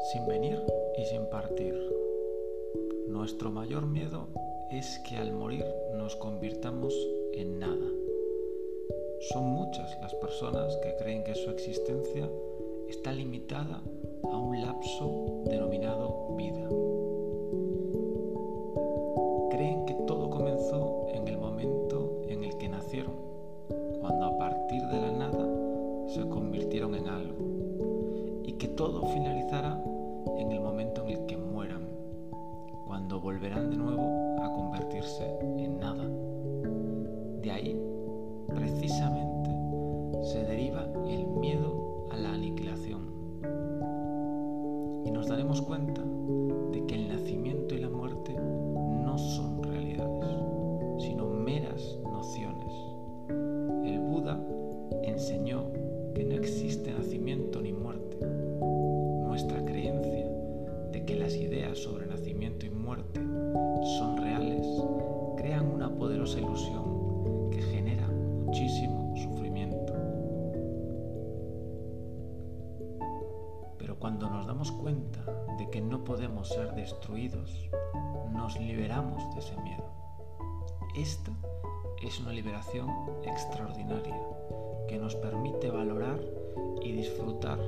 Sin venir y sin partir. Nuestro mayor miedo es que al morir nos convirtamos en nada. Son muchas las personas que creen que su existencia está limitada a un lapso denominado vida. Creen que todo comenzó en el momento en el que nacieron, cuando a partir de la nada se todo finalizará en el momento en el que mueran, cuando volverán de nuevo a convertirse en nada. De ahí, precisamente, se deriva el miedo a la aniquilación. Y nos daremos cuenta de que el nacimiento y la muerte no son realidades, sino meras nociones. El Buda enseñó que las ideas sobre nacimiento y muerte son reales crean una poderosa ilusión que genera muchísimo sufrimiento. Pero cuando nos damos cuenta de que no podemos ser destruidos, nos liberamos de ese miedo. Esta es una liberación extraordinaria que nos permite valorar y disfrutar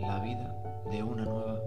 la vida de una nueva